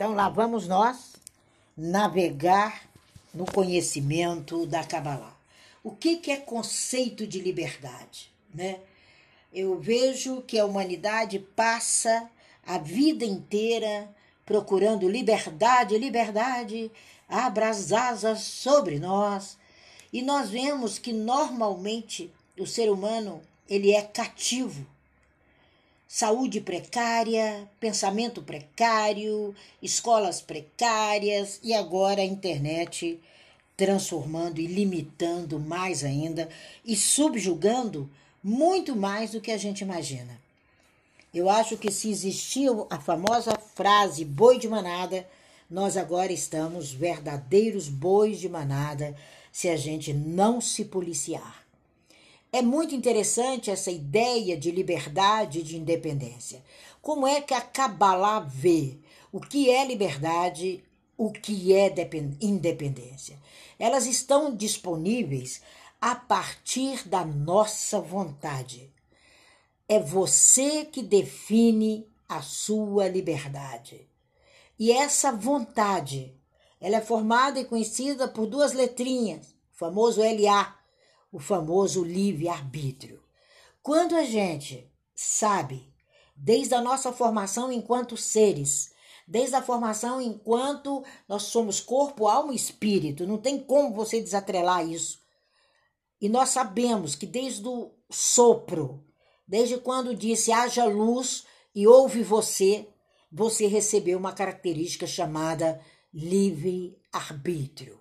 Então lá vamos nós navegar no conhecimento da Kabbalah. O que, que é conceito de liberdade? Né? Eu vejo que a humanidade passa a vida inteira procurando liberdade, liberdade, abra as asas sobre nós. E nós vemos que normalmente o ser humano ele é cativo. Saúde precária, pensamento precário, escolas precárias e agora a internet transformando e limitando mais ainda e subjugando muito mais do que a gente imagina. Eu acho que se existia a famosa frase boi de manada, nós agora estamos verdadeiros bois de manada se a gente não se policiar. É muito interessante essa ideia de liberdade e de independência. Como é que a Kabbalah vê o que é liberdade, o que é independência? Elas estão disponíveis a partir da nossa vontade. É você que define a sua liberdade. E essa vontade, ela é formada e conhecida por duas letrinhas, o famoso LA, o famoso livre-arbítrio. Quando a gente sabe, desde a nossa formação enquanto seres, desde a formação enquanto nós somos corpo, alma e espírito, não tem como você desatrelar isso. E nós sabemos que desde o sopro, desde quando disse haja luz e ouve você, você recebeu uma característica chamada livre-arbítrio.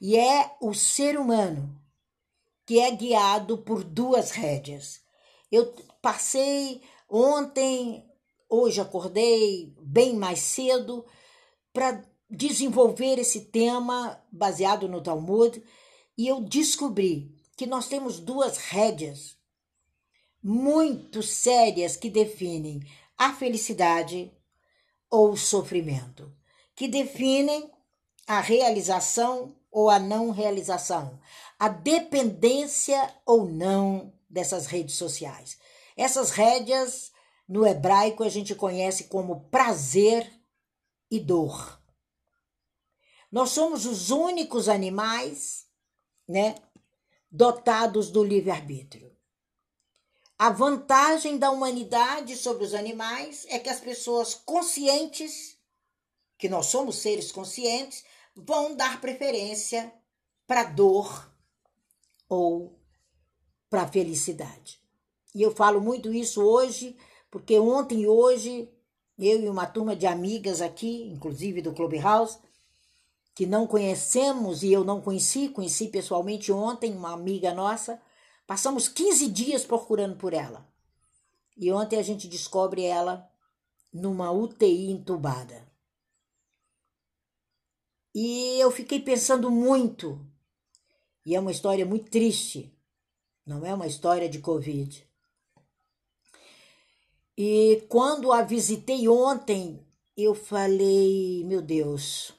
E é o ser humano que é guiado por duas rédeas. Eu passei ontem, hoje acordei bem mais cedo para desenvolver esse tema baseado no Talmud e eu descobri que nós temos duas rédeas muito sérias que definem a felicidade ou o sofrimento, que definem a realização ou a não realização, a dependência ou não dessas redes sociais. Essas rédeas, no hebraico, a gente conhece como prazer e dor. Nós somos os únicos animais, né, dotados do livre-arbítrio. A vantagem da humanidade sobre os animais é que as pessoas conscientes, que nós somos seres conscientes, vão dar preferência para dor ou para felicidade. E eu falo muito isso hoje, porque ontem e hoje, eu e uma turma de amigas aqui, inclusive do Clubhouse, que não conhecemos e eu não conheci, conheci pessoalmente ontem, uma amiga nossa, passamos 15 dias procurando por ela. E ontem a gente descobre ela numa UTI entubada. E eu fiquei pensando muito. E é uma história muito triste. Não é uma história de Covid. E quando a visitei ontem, eu falei, meu Deus,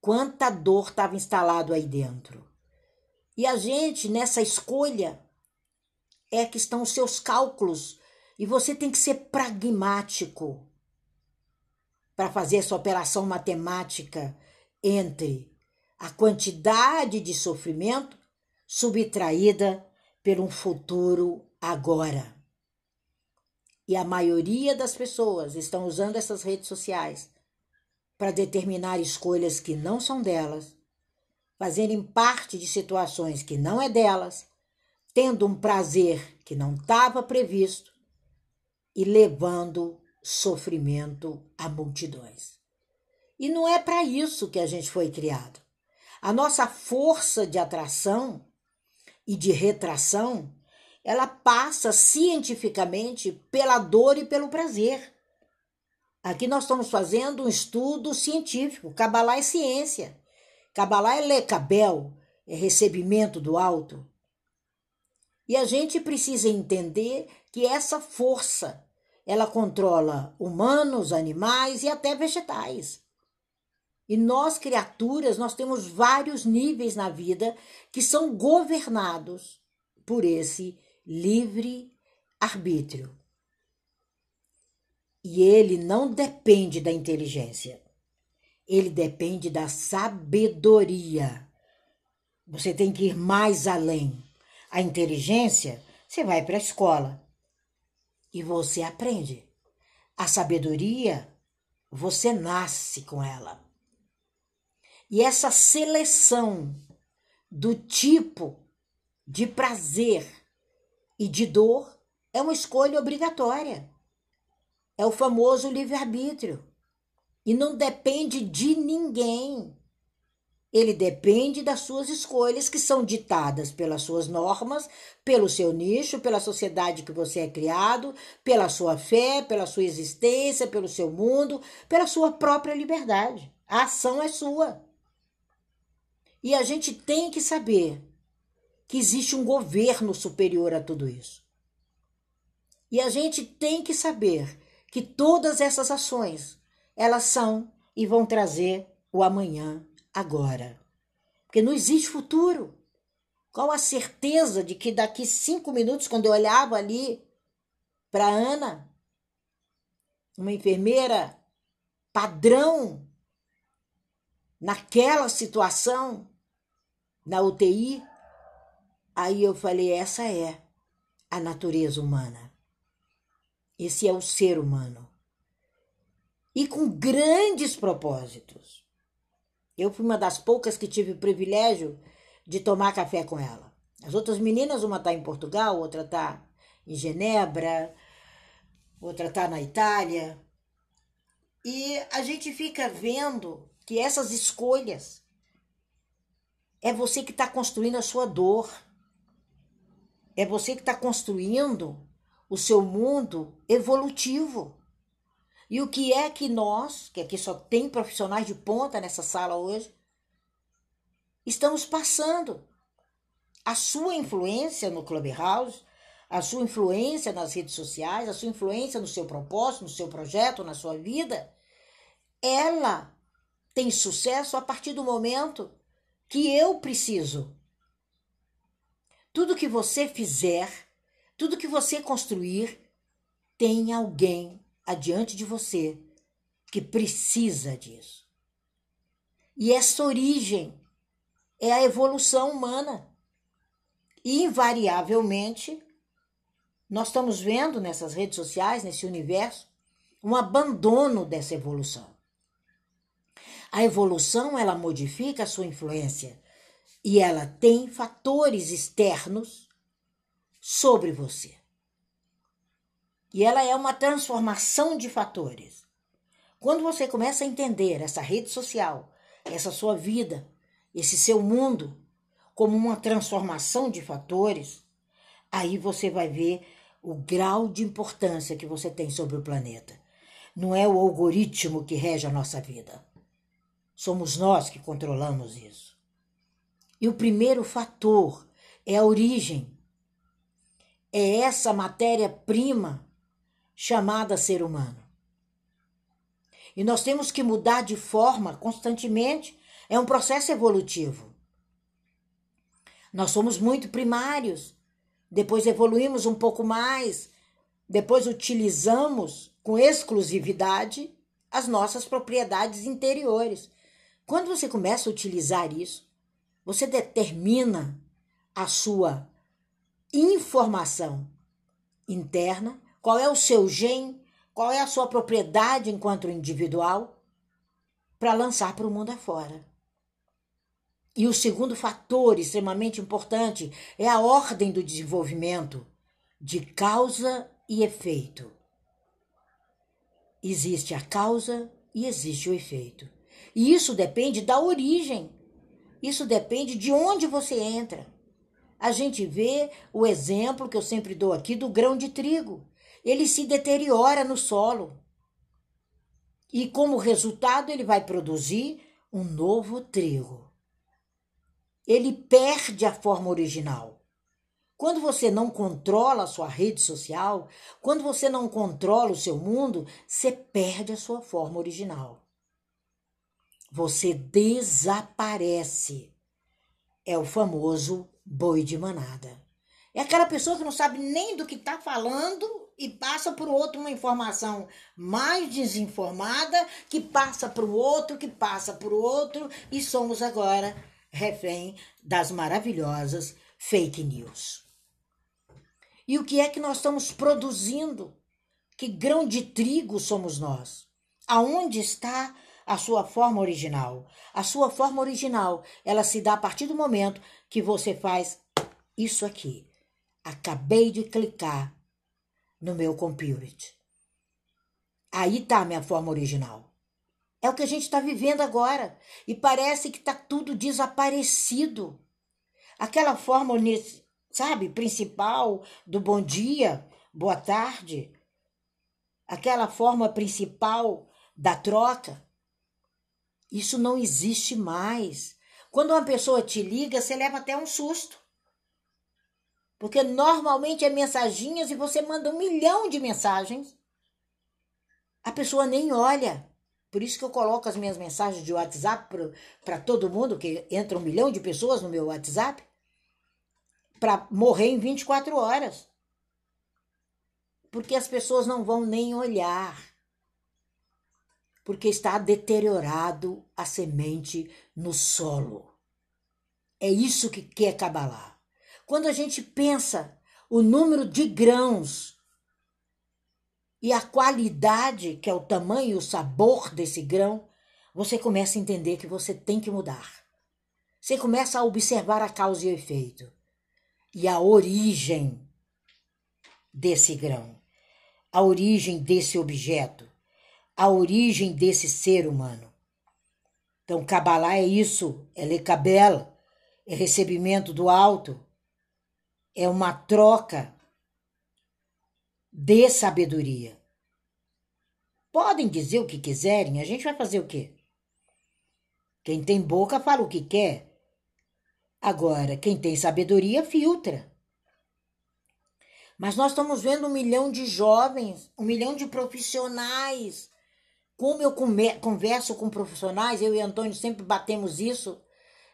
quanta dor estava instalado aí dentro. E a gente, nessa escolha, é que estão os seus cálculos. E você tem que ser pragmático para fazer essa operação matemática entre a quantidade de sofrimento subtraída por um futuro agora. E a maioria das pessoas estão usando essas redes sociais para determinar escolhas que não são delas, fazerem parte de situações que não é delas, tendo um prazer que não estava previsto e levando sofrimento a multidões. E não é para isso que a gente foi criado. A nossa força de atração e de retração, ela passa cientificamente pela dor e pelo prazer. Aqui nós estamos fazendo um estudo científico. Kabbalah é ciência. Kabbalah é lecabel, é recebimento do alto. E a gente precisa entender que essa força ela controla humanos, animais e até vegetais. E nós, criaturas, nós temos vários níveis na vida que são governados por esse livre arbítrio. E ele não depende da inteligência. Ele depende da sabedoria. Você tem que ir mais além. A inteligência, você vai para a escola e você aprende. A sabedoria, você nasce com ela. E essa seleção do tipo de prazer e de dor é uma escolha obrigatória. É o famoso livre-arbítrio. E não depende de ninguém. Ele depende das suas escolhas, que são ditadas pelas suas normas, pelo seu nicho, pela sociedade que você é criado, pela sua fé, pela sua existência, pelo seu mundo, pela sua própria liberdade. A ação é sua. E a gente tem que saber que existe um governo superior a tudo isso. E a gente tem que saber que todas essas ações, elas são e vão trazer o amanhã agora. Porque não existe futuro. Qual a certeza de que daqui cinco minutos, quando eu olhava ali para Ana, uma enfermeira padrão, naquela situação, na UTI, aí eu falei: essa é a natureza humana. Esse é o ser humano. E com grandes propósitos. Eu fui uma das poucas que tive o privilégio de tomar café com ela. As outras meninas, uma está em Portugal, outra está em Genebra, outra está na Itália. E a gente fica vendo que essas escolhas é você que está construindo a sua dor. É você que está construindo o seu mundo evolutivo. E o que é que nós, que aqui só tem profissionais de ponta nessa sala hoje, estamos passando? A sua influência no Clubhouse, a sua influência nas redes sociais, a sua influência no seu propósito, no seu projeto, na sua vida, ela tem sucesso a partir do momento que eu preciso. Tudo que você fizer, tudo que você construir, tem alguém adiante de você que precisa disso. E essa origem é a evolução humana. E, invariavelmente, nós estamos vendo nessas redes sociais, nesse universo, um abandono dessa evolução. A evolução, ela modifica a sua influência e ela tem fatores externos sobre você. E ela é uma transformação de fatores. Quando você começa a entender essa rede social, essa sua vida, esse seu mundo, como uma transformação de fatores, aí você vai ver o grau de importância que você tem sobre o planeta. Não é o algoritmo que rege a nossa vida. Somos nós que controlamos isso. E o primeiro fator é a origem. É essa matéria-prima chamada ser humano. E nós temos que mudar de forma constantemente. É um processo evolutivo. Nós somos muito primários, depois evoluímos um pouco mais, depois utilizamos com exclusividade as nossas propriedades interiores. Quando você começa a utilizar isso, você determina a sua informação interna qual é o seu gen, qual é a sua propriedade enquanto individual, para lançar para o mundo afora. E o segundo fator extremamente importante é a ordem do desenvolvimento de causa e efeito. Existe a causa e existe o efeito. E isso depende da origem. Isso depende de onde você entra. A gente vê o exemplo que eu sempre dou aqui do grão de trigo ele se deteriora no solo. E como resultado, ele vai produzir um novo trigo. Ele perde a forma original. Quando você não controla a sua rede social, quando você não controla o seu mundo, você perde a sua forma original. Você desaparece. É o famoso boi de manada. É aquela pessoa que não sabe nem do que está falando e passa para o outro uma informação mais desinformada, que passa para o outro, que passa para o outro, e somos agora refém das maravilhosas fake news. E o que é que nós estamos produzindo? Que grão de trigo somos nós? Aonde está a sua forma original? A sua forma original, ela se dá a partir do momento que você faz isso aqui. Acabei de clicar no meu computer. Aí está a minha forma original. É o que a gente está vivendo agora. E parece que está tudo desaparecido. Aquela forma, sabe, principal do bom dia, boa tarde. Aquela forma principal da troca. Isso não existe mais. Quando uma pessoa te liga, você leva até um susto. Porque normalmente é mensaginhas e você manda um milhão de mensagens. A pessoa nem olha. Por isso que eu coloco as minhas mensagens de WhatsApp para todo mundo, que entra um milhão de pessoas no meu WhatsApp, para morrer em 24 horas. Porque as pessoas não vão nem olhar. Porque está deteriorado a semente no solo. É isso que quer Cabalá. Quando a gente pensa o número de grãos e a qualidade, que é o tamanho e o sabor desse grão, você começa a entender que você tem que mudar. Você começa a observar a causa e o efeito e a origem desse grão, a origem desse objeto, a origem desse ser humano. Então, Kabbalah é isso, é lecabel, é recebimento do alto, é uma troca de sabedoria. Podem dizer o que quiserem, a gente vai fazer o quê? Quem tem boca fala o que quer. Agora, quem tem sabedoria filtra. Mas nós estamos vendo um milhão de jovens, um milhão de profissionais. Como eu converso com profissionais, eu e Antônio sempre batemos isso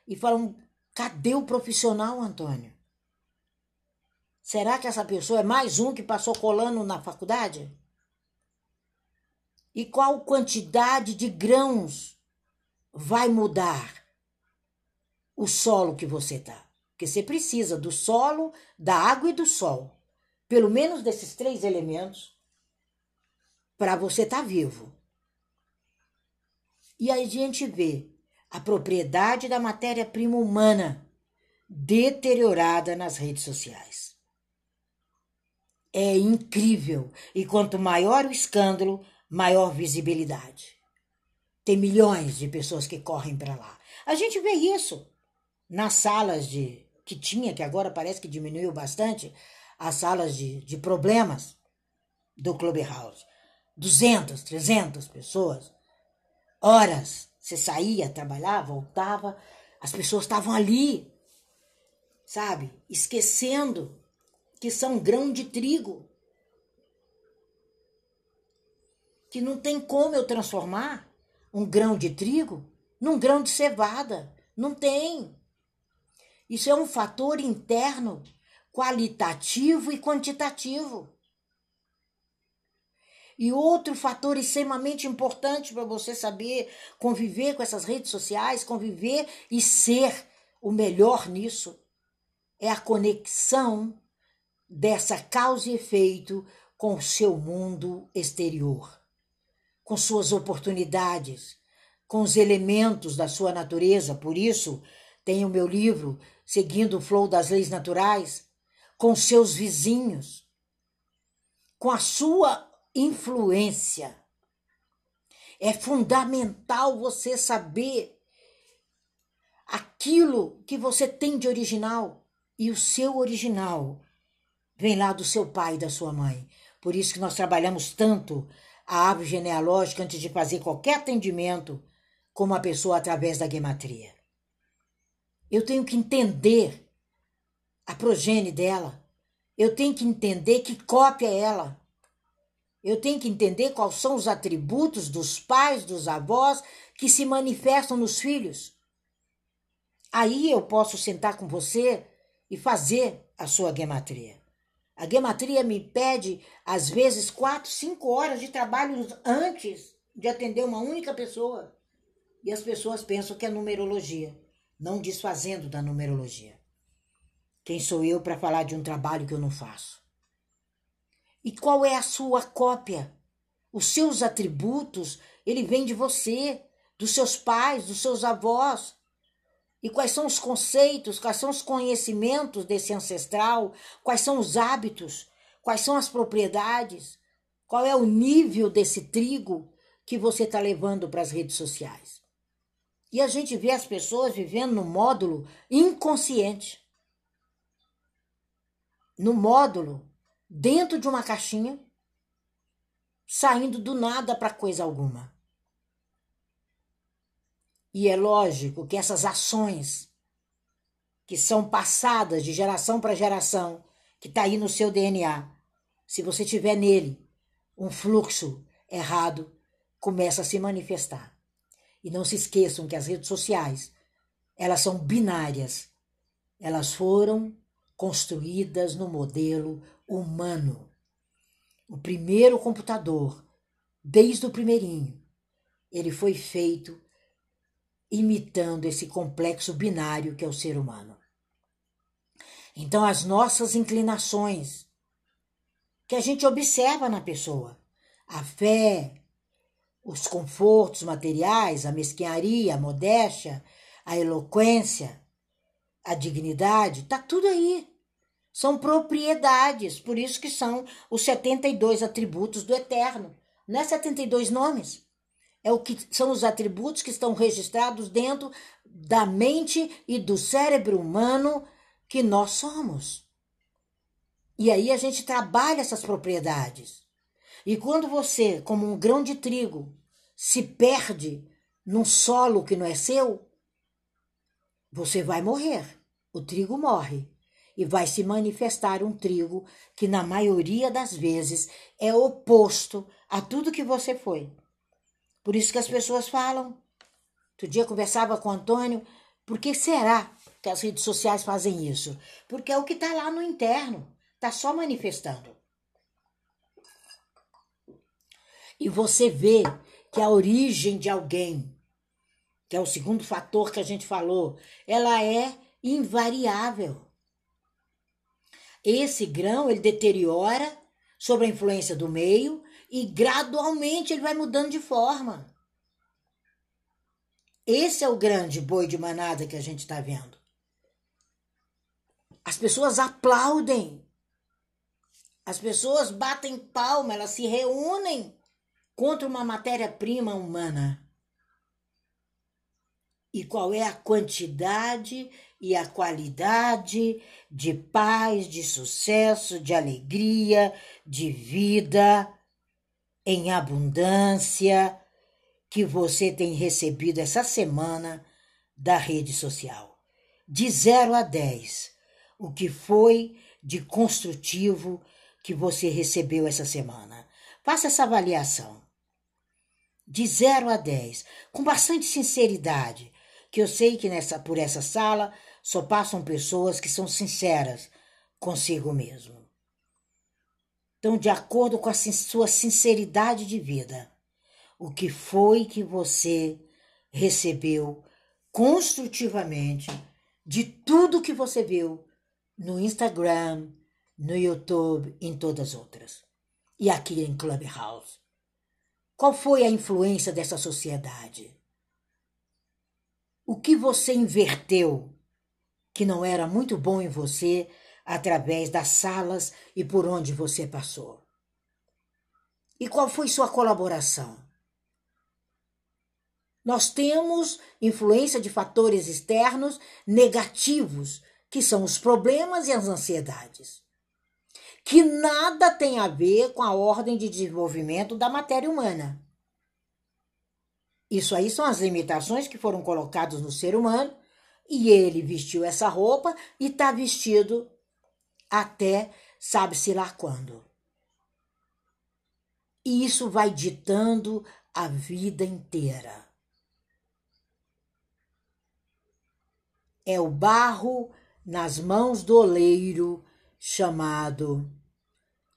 e falam: cadê o profissional, Antônio? Será que essa pessoa é mais um que passou colando na faculdade? E qual quantidade de grãos vai mudar o solo que você tá? Porque você precisa do solo, da água e do sol. Pelo menos desses três elementos para você estar tá vivo. E a gente vê a propriedade da matéria-prima humana deteriorada nas redes sociais é incrível. E quanto maior o escândalo, maior visibilidade. Tem milhões de pessoas que correm para lá. A gente vê isso nas salas de que tinha, que agora parece que diminuiu bastante, as salas de, de problemas do Clubhouse. 200, 300 pessoas. Horas. Você saía, trabalhava, voltava, as pessoas estavam ali, sabe? Esquecendo que são grão de trigo. Que não tem como eu transformar um grão de trigo num grão de cevada. Não tem. Isso é um fator interno, qualitativo e quantitativo. E outro fator extremamente importante para você saber conviver com essas redes sociais, conviver e ser o melhor nisso, é a conexão dessa causa e efeito com o seu mundo exterior, com suas oportunidades, com os elementos da sua natureza. Por isso, tem o meu livro Seguindo o Flow das Leis Naturais, com seus vizinhos, com a sua influência. É fundamental você saber aquilo que você tem de original e o seu original vem lá do seu pai e da sua mãe. Por isso que nós trabalhamos tanto a árvore genealógica antes de fazer qualquer atendimento com uma pessoa através da gematria. Eu tenho que entender a progênie dela. Eu tenho que entender que cópia é ela. Eu tenho que entender quais são os atributos dos pais, dos avós que se manifestam nos filhos. Aí eu posso sentar com você e fazer a sua gematria. A gematria me pede, às vezes, quatro, cinco horas de trabalho antes de atender uma única pessoa. E as pessoas pensam que é numerologia, não desfazendo da numerologia. Quem sou eu para falar de um trabalho que eu não faço? E qual é a sua cópia? Os seus atributos, ele vem de você, dos seus pais, dos seus avós. E quais são os conceitos, quais são os conhecimentos desse ancestral, quais são os hábitos, quais são as propriedades, qual é o nível desse trigo que você está levando para as redes sociais. E a gente vê as pessoas vivendo no módulo inconsciente no módulo, dentro de uma caixinha, saindo do nada para coisa alguma. E é lógico que essas ações que são passadas de geração para geração, que está aí no seu DNA, se você tiver nele um fluxo errado, começa a se manifestar. E não se esqueçam que as redes sociais, elas são binárias. Elas foram construídas no modelo humano. O primeiro computador, desde o primeirinho, ele foi feito imitando esse complexo binário que é o ser humano. Então, as nossas inclinações, que a gente observa na pessoa, a fé, os confortos materiais, a mesquinharia, a modéstia, a eloquência, a dignidade, tá tudo aí. São propriedades, por isso que são os 72 atributos do eterno. Não é 72 nomes. É o que são os atributos que estão registrados dentro da mente e do cérebro humano que nós somos. E aí a gente trabalha essas propriedades. E quando você, como um grão de trigo, se perde num solo que não é seu, você vai morrer o trigo morre e vai se manifestar um trigo que, na maioria das vezes, é oposto a tudo que você foi. Por isso que as pessoas falam. Outro dia eu conversava com o Antônio, por que será que as redes sociais fazem isso? Porque é o que está lá no interno, está só manifestando. E você vê que a origem de alguém, que é o segundo fator que a gente falou, ela é invariável. Esse grão ele deteriora sob a influência do meio e gradualmente ele vai mudando de forma. Esse é o grande boi de manada que a gente está vendo. As pessoas aplaudem, as pessoas batem palma, elas se reúnem contra uma matéria-prima humana. E qual é a quantidade e a qualidade de paz, de sucesso, de alegria, de vida em abundância que você tem recebido essa semana da rede social. De 0 a 10, o que foi de construtivo que você recebeu essa semana? Faça essa avaliação. De 0 a 10, com bastante sinceridade, que eu sei que nessa por essa sala só passam pessoas que são sinceras consigo mesmo. Então, de acordo com a sua sinceridade de vida, o que foi que você recebeu construtivamente de tudo que você viu no Instagram, no YouTube em todas as outras. E aqui em Clubhouse. Qual foi a influência dessa sociedade? O que você inverteu que não era muito bom em você através das salas e por onde você passou. E qual foi sua colaboração? Nós temos influência de fatores externos negativos, que são os problemas e as ansiedades, que nada tem a ver com a ordem de desenvolvimento da matéria humana. Isso aí são as limitações que foram colocadas no ser humano e ele vestiu essa roupa e está vestido até sabe-se lá quando. E isso vai ditando a vida inteira. É o barro nas mãos do oleiro chamado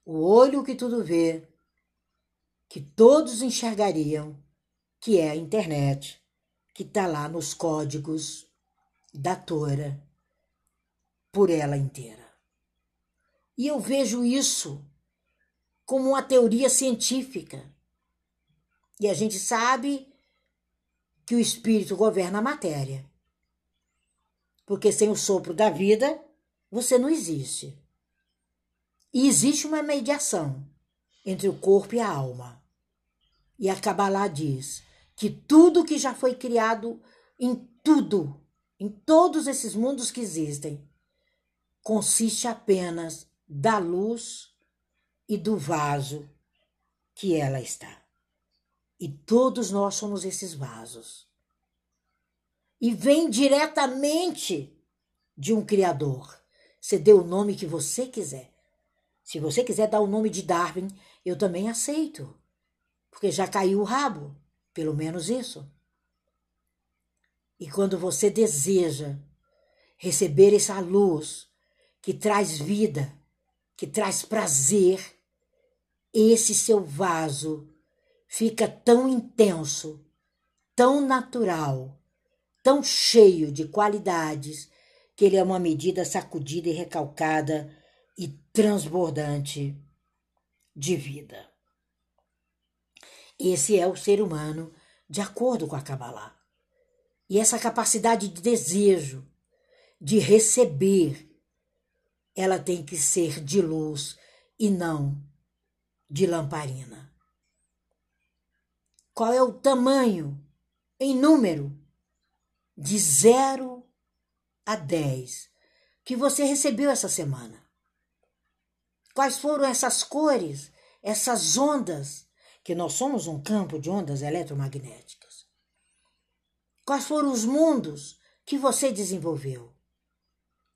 o olho que tudo vê, que todos enxergariam, que é a internet, que está lá nos códigos da Tora, por ela inteira. E eu vejo isso como uma teoria científica. E a gente sabe que o espírito governa a matéria. Porque sem o sopro da vida, você não existe. E existe uma mediação entre o corpo e a alma. E a Kabbalah diz que tudo que já foi criado em tudo, em todos esses mundos que existem, consiste apenas da luz e do vaso que ela está. E todos nós somos esses vasos e vem diretamente de um Criador. Você dê o nome que você quiser. Se você quiser dar o nome de Darwin, eu também aceito, porque já caiu o rabo, pelo menos isso. E quando você deseja receber essa luz que traz vida, que traz prazer, esse seu vaso fica tão intenso, tão natural, tão cheio de qualidades que ele é uma medida sacudida e recalcada e transbordante de vida. Esse é o ser humano de acordo com a Kabbalah. E essa capacidade de desejo, de receber, ela tem que ser de luz e não de lamparina. Qual é o tamanho em número de 0 a 10 que você recebeu essa semana? Quais foram essas cores, essas ondas, que nós somos um campo de ondas eletromagnéticas? Quais foram os mundos que você desenvolveu?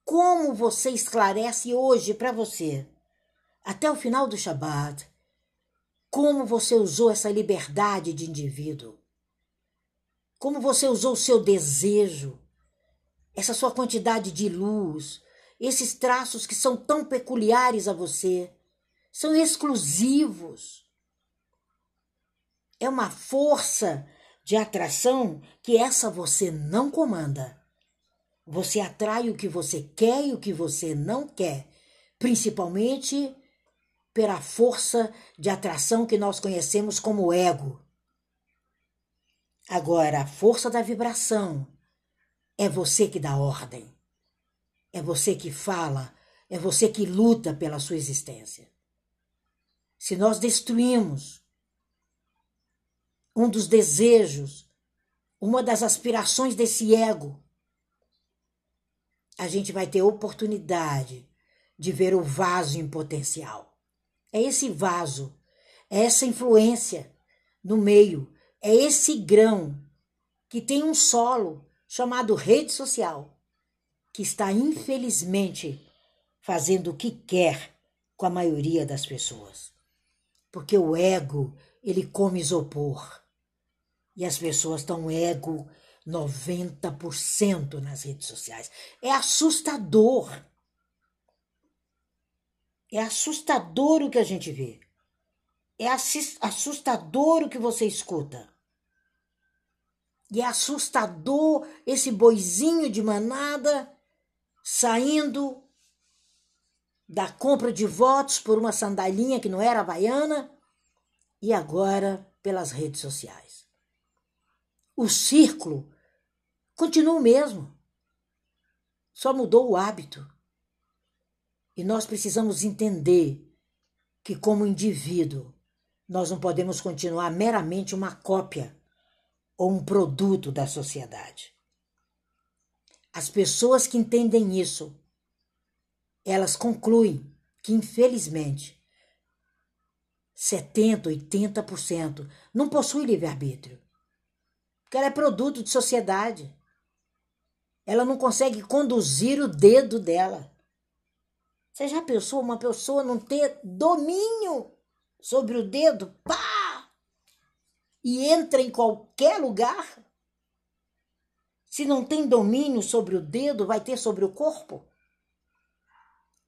Como você esclarece hoje para você, até o final do Shabat, como você usou essa liberdade de indivíduo? como você usou o seu desejo, essa sua quantidade de luz, esses traços que são tão peculiares a você, são exclusivos. É uma força de atração que essa você não comanda. Você atrai o que você quer e o que você não quer, principalmente pela força de atração que nós conhecemos como ego. Agora, a força da vibração é você que dá ordem, é você que fala, é você que luta pela sua existência. Se nós destruímos um dos desejos, uma das aspirações desse ego, a gente vai ter oportunidade de ver o vaso em potencial. É esse vaso, é essa influência no meio é esse grão que tem um solo chamado rede social, que está infelizmente fazendo o que quer com a maioria das pessoas. Porque o ego, ele come isopor. E as pessoas estão ego 90% nas redes sociais. É assustador. É assustador o que a gente vê. É assustador o que você escuta. E é assustador esse boizinho de manada saindo da compra de votos por uma sandalinha que não era havaiana e agora pelas redes sociais. O círculo continua o mesmo, só mudou o hábito. E nós precisamos entender que, como indivíduo, nós não podemos continuar meramente uma cópia ou um produto da sociedade. As pessoas que entendem isso, elas concluem que, infelizmente, 70%, 80% não possui livre-arbítrio. Porque ela é produto de sociedade. Ela não consegue conduzir o dedo dela. Você já pensou uma pessoa não ter domínio sobre o dedo? Pá! e entra em qualquer lugar? Se não tem domínio sobre o dedo, vai ter sobre o corpo?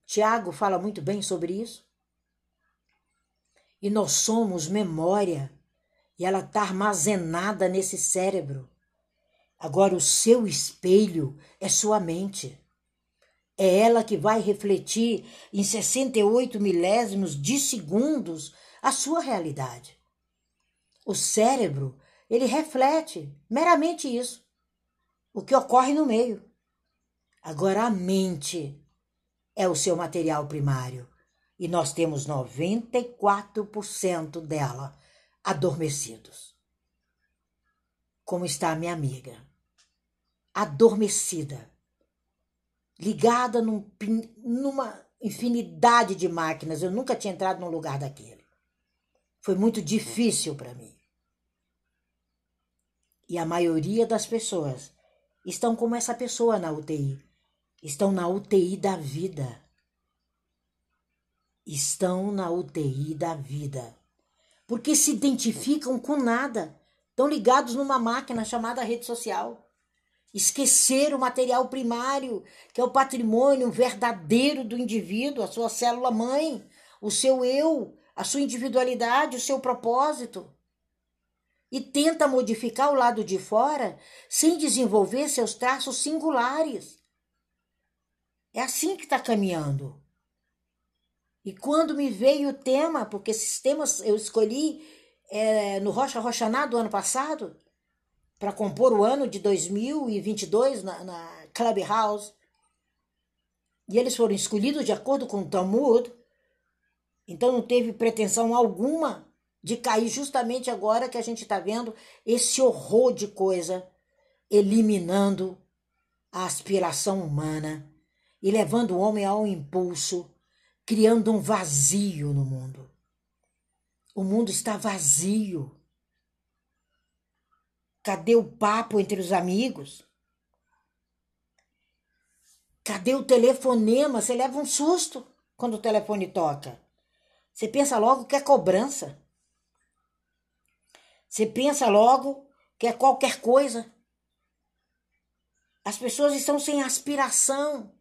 Tiago fala muito bem sobre isso. E nós somos memória, e ela está armazenada nesse cérebro. Agora, o seu espelho é sua mente. É ela que vai refletir em 68 milésimos de segundos a sua realidade. O cérebro, ele reflete meramente isso, o que ocorre no meio. Agora, a mente é o seu material primário e nós temos 94% dela adormecidos. Como está a minha amiga? Adormecida ligada num, numa infinidade de máquinas. Eu nunca tinha entrado num lugar daquele. Foi muito difícil para mim. E a maioria das pessoas estão como essa pessoa na UTI. Estão na UTI da vida. Estão na UTI da vida. Porque se identificam com nada. Estão ligados numa máquina chamada rede social esquecer o material primário, que é o patrimônio verdadeiro do indivíduo, a sua célula mãe, o seu eu, a sua individualidade, o seu propósito. E tenta modificar o lado de fora sem desenvolver seus traços singulares. É assim que está caminhando. E quando me veio o tema, porque esses temas eu escolhi é, no Rocha Rochaná do ano passado, para compor o ano de 2022 na, na Clubhouse. E eles foram escolhidos de acordo com o Talmud. Então não teve pretensão alguma de cair justamente agora que a gente está vendo esse horror de coisa eliminando a aspiração humana e levando o homem ao impulso, criando um vazio no mundo. O mundo está vazio. Cadê o papo entre os amigos? Cadê o telefonema? Você leva um susto quando o telefone toca. Você pensa logo que é cobrança. Você pensa logo que é qualquer coisa. As pessoas estão sem aspiração.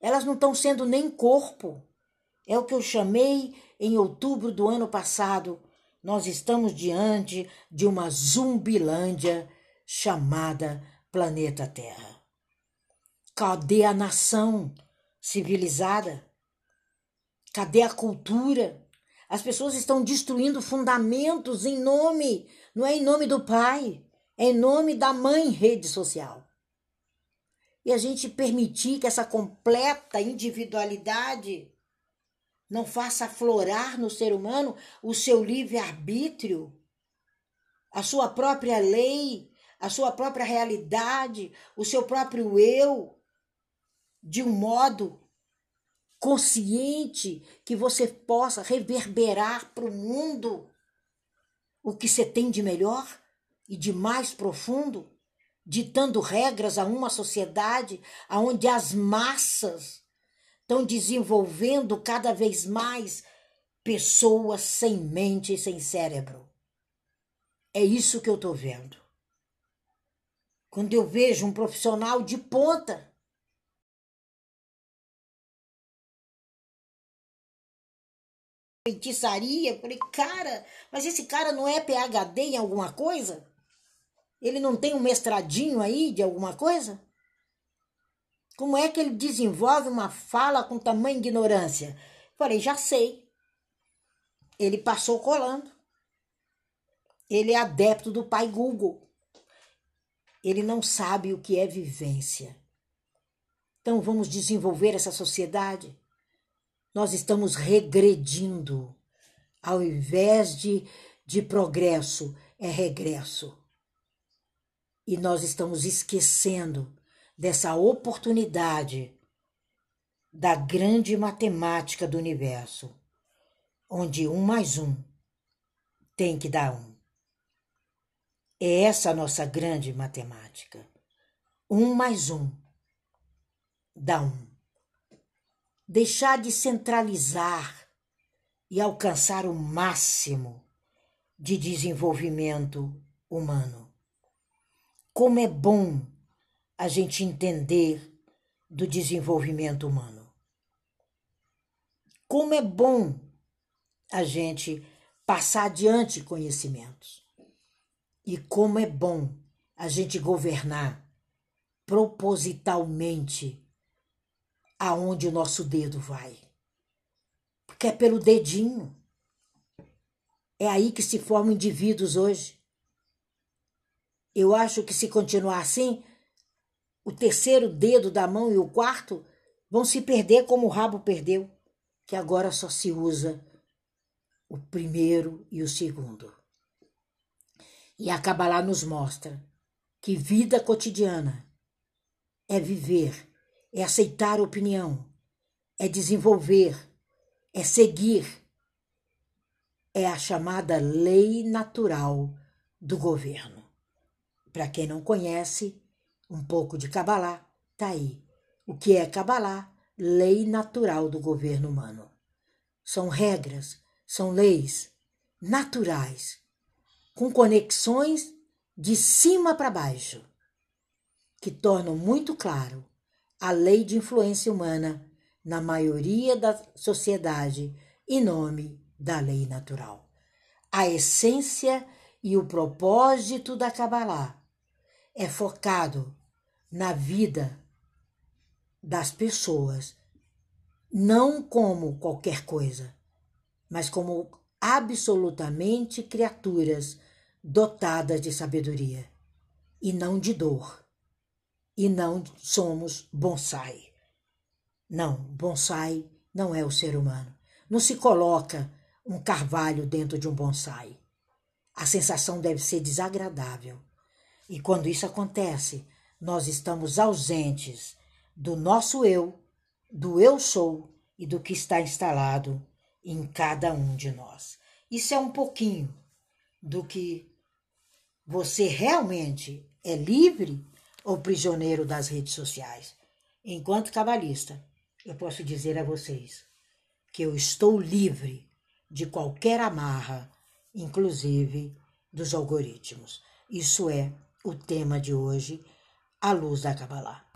Elas não estão sendo nem corpo. É o que eu chamei em outubro do ano passado nós estamos diante de uma zumbilândia chamada planeta Terra. Cadê a nação civilizada? Cadê a cultura? As pessoas estão destruindo fundamentos em nome, não é em nome do pai, é em nome da mãe rede social. E a gente permitir que essa completa individualidade não faça aflorar no ser humano o seu livre-arbítrio, a sua própria lei, a sua própria realidade, o seu próprio eu, de um modo consciente que você possa reverberar para o mundo o que você tem de melhor e de mais profundo, ditando regras a uma sociedade onde as massas estão desenvolvendo cada vez mais pessoas sem mente e sem cérebro. É isso que eu estou vendo. Quando eu vejo um profissional de ponta, feitiçaria, falei, cara, mas esse cara não é PhD em alguma coisa? Ele não tem um mestradinho aí de alguma coisa? Como é que ele desenvolve uma fala com tamanha ignorância? Falei, já sei. Ele passou colando. Ele é adepto do pai Google. Ele não sabe o que é vivência. Então vamos desenvolver essa sociedade. Nós estamos regredindo. Ao invés de, de progresso, é regresso. E nós estamos esquecendo dessa oportunidade da grande matemática do universo, onde um mais um tem que dar um. É essa a nossa grande matemática. Um mais um dá um. Deixar de centralizar e alcançar o máximo de desenvolvimento humano. Como é bom a gente entender do desenvolvimento humano. Como é bom a gente passar adiante conhecimentos. E como é bom a gente governar propositalmente aonde o nosso dedo vai. Porque é pelo dedinho. É aí que se formam indivíduos hoje. Eu acho que se continuar assim, o terceiro dedo da mão e o quarto vão se perder como o rabo perdeu, que agora só se usa o primeiro e o segundo. E a Kabbalah nos mostra que vida cotidiana é viver, é aceitar opinião, é desenvolver, é seguir é a chamada lei natural do governo. Para quem não conhece um pouco de Kabbalah, tá aí. O que é Kabbalah? Lei natural do governo humano. São regras, são leis naturais, com conexões de cima para baixo, que tornam muito claro a lei de influência humana na maioria da sociedade em nome da lei natural. A essência e o propósito da Kabbalah é focado na vida das pessoas, não como qualquer coisa, mas como absolutamente criaturas dotadas de sabedoria e não de dor. E não somos bonsai. Não, bonsai não é o ser humano. Não se coloca um carvalho dentro de um bonsai. A sensação deve ser desagradável. E quando isso acontece, nós estamos ausentes do nosso eu, do eu sou e do que está instalado em cada um de nós. Isso é um pouquinho do que você realmente é livre ou prisioneiro das redes sociais. Enquanto cabalista, eu posso dizer a vocês que eu estou livre de qualquer amarra, inclusive dos algoritmos. Isso é o tema de hoje, à luz da Kabbalah.